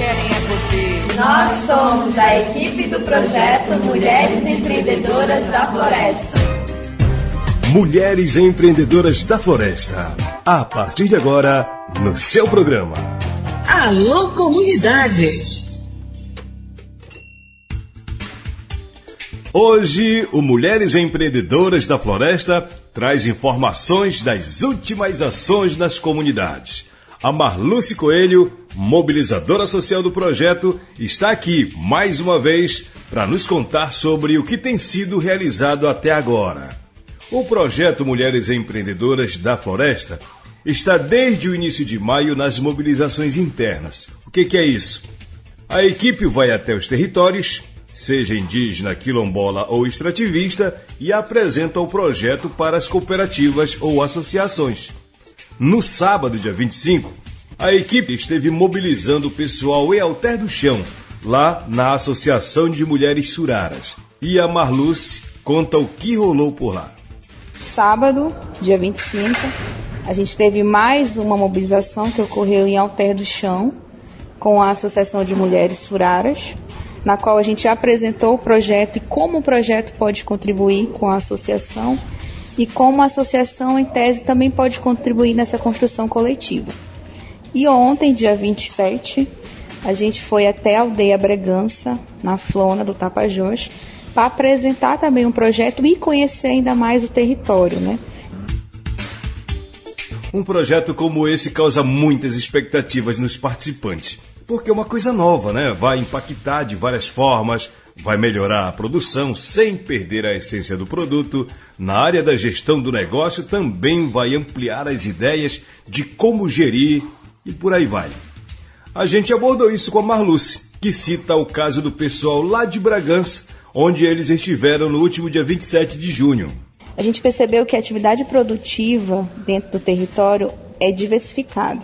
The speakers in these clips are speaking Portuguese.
querem é poder. Nós somos a equipe do projeto Mulheres Empreendedoras da Floresta. Mulheres Empreendedoras da Floresta. A partir de agora, no seu programa. Alô, comunidade! Hoje, o Mulheres Empreendedoras da Floresta traz informações das últimas ações nas comunidades. A Marluce Coelho, mobilizadora social do projeto, está aqui mais uma vez para nos contar sobre o que tem sido realizado até agora. O projeto Mulheres Empreendedoras da Floresta está desde o início de maio nas mobilizações internas. O que, que é isso? A equipe vai até os territórios, seja indígena, quilombola ou extrativista, e apresenta o projeto para as cooperativas ou associações. No sábado, dia 25, a equipe esteve mobilizando o pessoal em Alter do Chão, lá na Associação de Mulheres Suraras. E a Marluce conta o que rolou por lá. Sábado, dia 25, a gente teve mais uma mobilização que ocorreu em Alter do Chão, com a Associação de Mulheres Suraras, na qual a gente apresentou o projeto e como o projeto pode contribuir com a associação e como a associação, em tese, também pode contribuir nessa construção coletiva. E ontem, dia 27, a gente foi até a aldeia Bregança, na Flona do Tapajós, para apresentar também um projeto e conhecer ainda mais o território, né? Um projeto como esse causa muitas expectativas nos participantes, porque é uma coisa nova, né? Vai impactar de várias formas, vai melhorar a produção sem perder a essência do produto. Na área da gestão do negócio também vai ampliar as ideias de como gerir e por aí vai. A gente abordou isso com a Marluce, que cita o caso do pessoal lá de Bragança, onde eles estiveram no último dia 27 de junho. A gente percebeu que a atividade produtiva dentro do território é diversificada.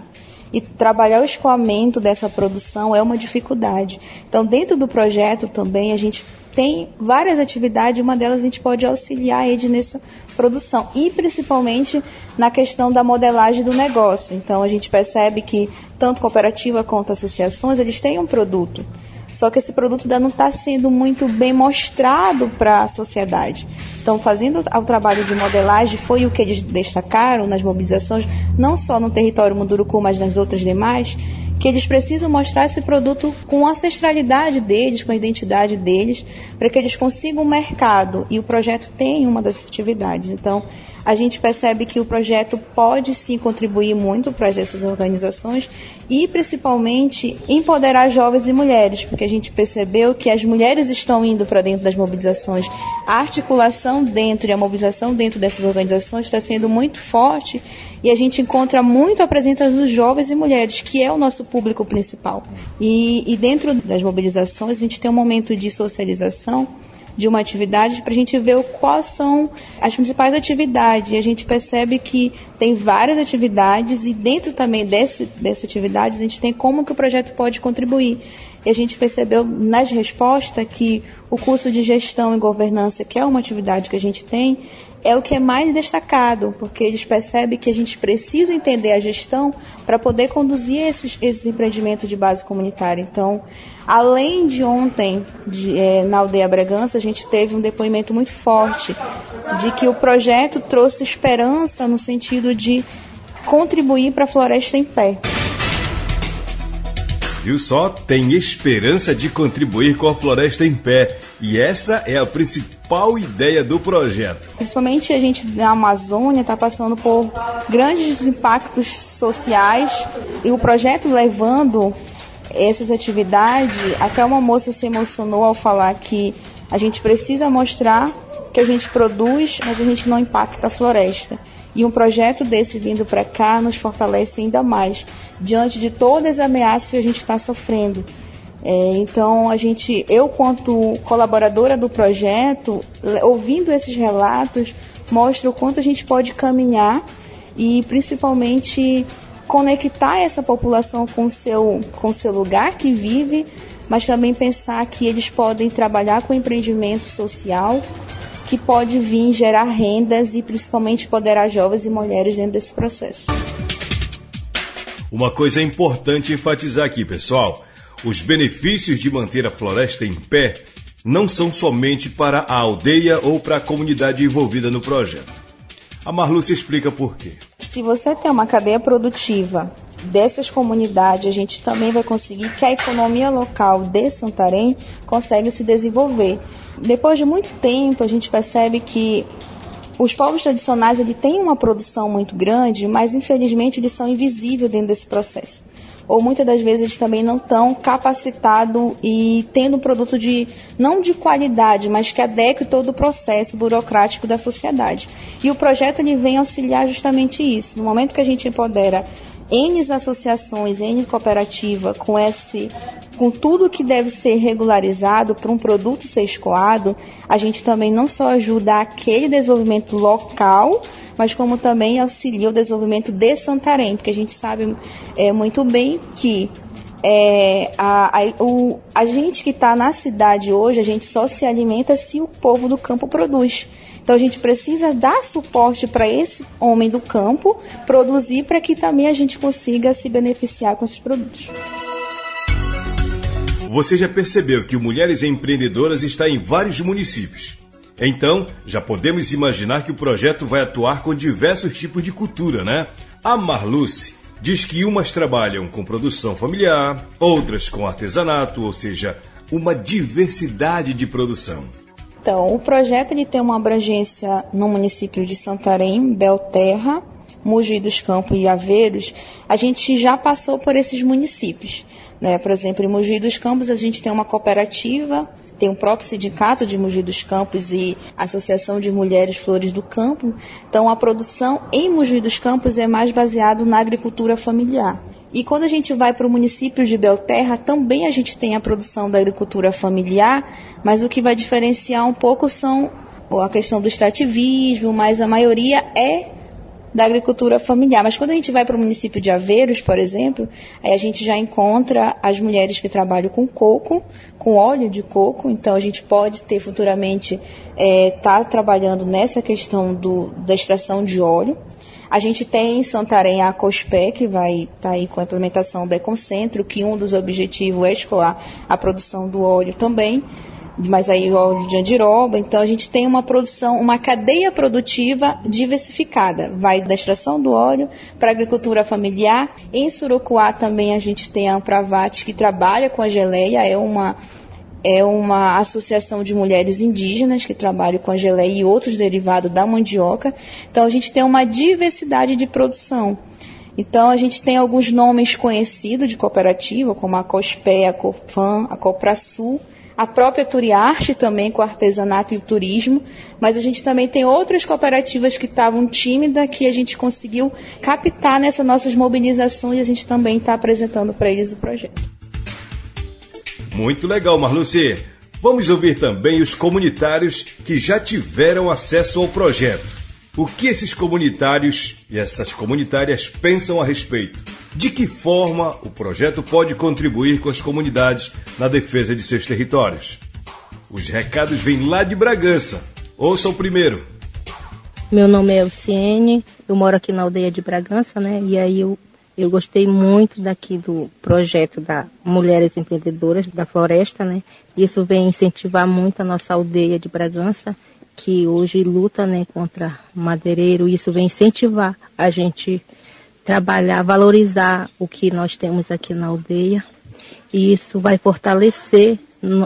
E trabalhar o escoamento dessa produção é uma dificuldade. Então, dentro do projeto também, a gente tem várias atividades, uma delas a gente pode auxiliar a Ed nessa produção e principalmente na questão da modelagem do negócio. Então a gente percebe que tanto cooperativa quanto associações eles têm um produto. Só que esse produto ainda não está sendo muito bem mostrado para a sociedade. Então, fazendo o trabalho de modelagem, foi o que eles destacaram nas mobilizações, não só no território Munduruku, mas nas outras demais, que eles precisam mostrar esse produto com a ancestralidade deles, com a identidade deles, para que eles consigam um mercado. E o projeto tem uma das atividades. Então, a gente percebe que o projeto pode sim contribuir muito para essas organizações e principalmente empoderar jovens e mulheres, porque a gente percebeu que as mulheres estão indo para dentro das mobilizações. A articulação dentro e a mobilização dentro dessas organizações está sendo muito forte e a gente encontra muito a presença dos jovens e mulheres, que é o nosso público principal. E, e dentro das mobilizações a gente tem um momento de socialização de uma atividade para a gente ver quais são as principais atividades. E a gente percebe que tem várias atividades e dentro também desse, dessas atividades a gente tem como que o projeto pode contribuir. E a gente percebeu nas respostas que o curso de gestão e governança, que é uma atividade que a gente tem, é o que é mais destacado, porque eles percebem que a gente precisa entender a gestão para poder conduzir esses, esses empreendimentos de base comunitária. Então, além de ontem, de, é, na aldeia Bragança, a gente teve um depoimento muito forte de que o projeto trouxe esperança no sentido de contribuir para a floresta em pé. Viu só? Tem esperança de contribuir com a floresta em pé. E essa é a principal ideia do projeto. Principalmente a gente na Amazônia está passando por grandes impactos sociais e o projeto levando essas atividades, até uma moça se emocionou ao falar que a gente precisa mostrar que a gente produz, mas a gente não impacta a floresta. E um projeto desse vindo para cá nos fortalece ainda mais, diante de todas as ameaças que a gente está sofrendo. É, então, a gente, eu, quanto colaboradora do projeto, ouvindo esses relatos, mostra o quanto a gente pode caminhar e, principalmente, conectar essa população com seu, com seu lugar que vive, mas também pensar que eles podem trabalhar com empreendimento social que pode vir gerar rendas e principalmente empoderar jovens e mulheres dentro desse processo. Uma coisa importante enfatizar aqui, pessoal. os benefícios de manter a floresta em pé não são somente para a aldeia ou para a comunidade envolvida no projeto. A Marluce explica por quê. Se você tem uma cadeia produtiva dessas comunidades, a gente também vai conseguir que a economia local de Santarém consegue se desenvolver. Depois de muito tempo, a gente percebe que os povos tradicionais ele têm uma produção muito grande, mas infelizmente eles são invisíveis dentro desse processo ou muitas das vezes também não estão capacitados e tendo um produto de não de qualidade, mas que adeque todo o processo burocrático da sociedade. E o projeto ele vem auxiliar justamente isso. No momento que a gente empodera N associações, N cooperativa com esse com tudo que deve ser regularizado para um produto ser escoado, a gente também não só ajuda aquele desenvolvimento local, mas como também auxilia o desenvolvimento de Santarém, porque a gente sabe é, muito bem que é, a, a, o, a gente que está na cidade hoje, a gente só se alimenta se o povo do campo produz. Então a gente precisa dar suporte para esse homem do campo produzir para que também a gente consiga se beneficiar com esses produtos. Você já percebeu que o Mulheres Empreendedoras está em vários municípios. Então, já podemos imaginar que o projeto vai atuar com diversos tipos de cultura, né? A Marluce diz que umas trabalham com produção familiar, outras com artesanato, ou seja, uma diversidade de produção. Então, o projeto ele tem uma abrangência no município de Santarém, Belterra, Mogi dos Campos e Aveiros. A gente já passou por esses municípios. Né? Por exemplo, em Mogi dos Campos a gente tem uma cooperativa tem o próprio sindicato de Mogi dos Campos e a Associação de Mulheres Flores do Campo. Então, a produção em Mogi dos Campos é mais baseado na agricultura familiar. E quando a gente vai para o município de Belterra, também a gente tem a produção da agricultura familiar, mas o que vai diferenciar um pouco são a questão do extrativismo, mas a maioria é da agricultura familiar. Mas quando a gente vai para o município de Aveiros, por exemplo, aí a gente já encontra as mulheres que trabalham com coco, com óleo de coco. Então a gente pode ter futuramente estar é, tá trabalhando nessa questão do, da extração de óleo. A gente tem em Santarém a COSPE, que vai estar tá aí com a implementação do Econcentro, que um dos objetivos é escoar a produção do óleo também mas aí óleo de andiroba. Então a gente tem uma produção, uma cadeia produtiva diversificada. Vai da extração do óleo para a agricultura familiar. Em Surucuá também a gente tem a Ampravate que trabalha com a geleia, é uma é uma associação de mulheres indígenas que trabalham com a geleia e outros derivados da mandioca. Então a gente tem uma diversidade de produção. Então a gente tem alguns nomes conhecidos de cooperativa, como a COSPE, a COFAM, a COPRASUL, a própria Turiarte também com o artesanato e o turismo, mas a gente também tem outras cooperativas que estavam tímidas que a gente conseguiu captar nessas nossas mobilizações e a gente também está apresentando para eles o projeto. Muito legal, Marluce. Vamos ouvir também os comunitários que já tiveram acesso ao projeto. O que esses comunitários e essas comunitárias pensam a respeito? De que forma o projeto pode contribuir com as comunidades na defesa de seus territórios? Os recados vêm lá de Bragança. Ouça o primeiro. Meu nome é Elciene, eu moro aqui na aldeia de Bragança, né? E aí eu, eu gostei muito daqui do projeto da Mulheres Empreendedoras da Floresta, né? Isso vem incentivar muito a nossa aldeia de Bragança que hoje luta né, contra madeireiro, isso vem incentivar a gente trabalhar, valorizar o que nós temos aqui na aldeia. E isso vai fortalecer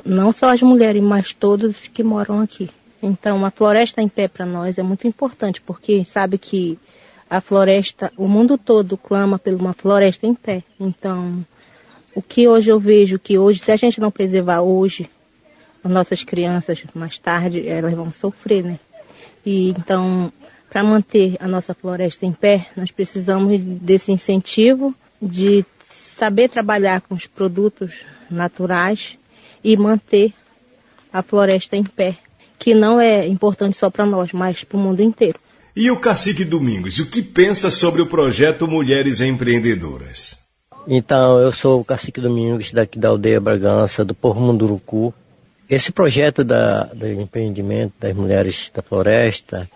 não só as mulheres, mas todos que moram aqui. Então, a floresta em pé para nós é muito importante, porque sabe que a floresta, o mundo todo clama por uma floresta em pé. Então, o que hoje eu vejo que hoje, se a gente não preservar hoje, as nossas crianças mais tarde elas vão sofrer, né? E então, para manter a nossa floresta em pé, nós precisamos desse incentivo de saber trabalhar com os produtos naturais e manter a floresta em pé, que não é importante só para nós, mas para o mundo inteiro. E o Cacique Domingos, o que pensa sobre o projeto Mulheres Empreendedoras? Então, eu sou o Cacique Domingos, daqui da aldeia Bragança, do Porro Munduruku. Esse projeto da, do empreendimento das mulheres da floresta,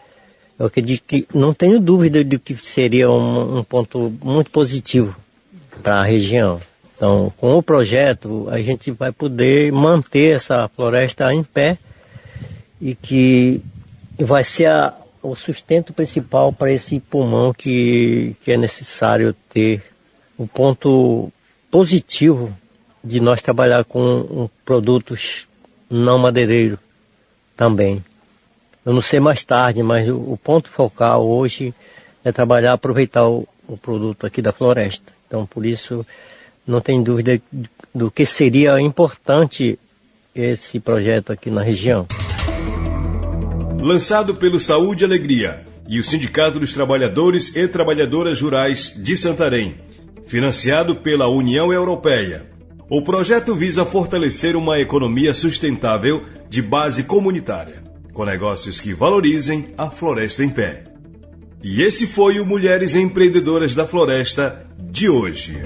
eu acredito que não tenho dúvida de que seria um, um ponto muito positivo para a região. Então, com o projeto, a gente vai poder manter essa floresta em pé e que vai ser a, o sustento principal para esse pulmão que, que é necessário ter. O ponto positivo de nós trabalhar com produtos não madeireiros também. Eu não sei mais tarde, mas o, o ponto focal hoje é trabalhar, aproveitar o, o produto aqui da floresta. Então, por isso, não tem dúvida do que seria importante esse projeto aqui na região. Lançado pelo Saúde e Alegria e o Sindicato dos Trabalhadores e Trabalhadoras Rurais de Santarém, financiado pela União Europeia. O projeto visa fortalecer uma economia sustentável de base comunitária, com negócios que valorizem a floresta em pé. E esse foi o Mulheres Empreendedoras da Floresta de hoje.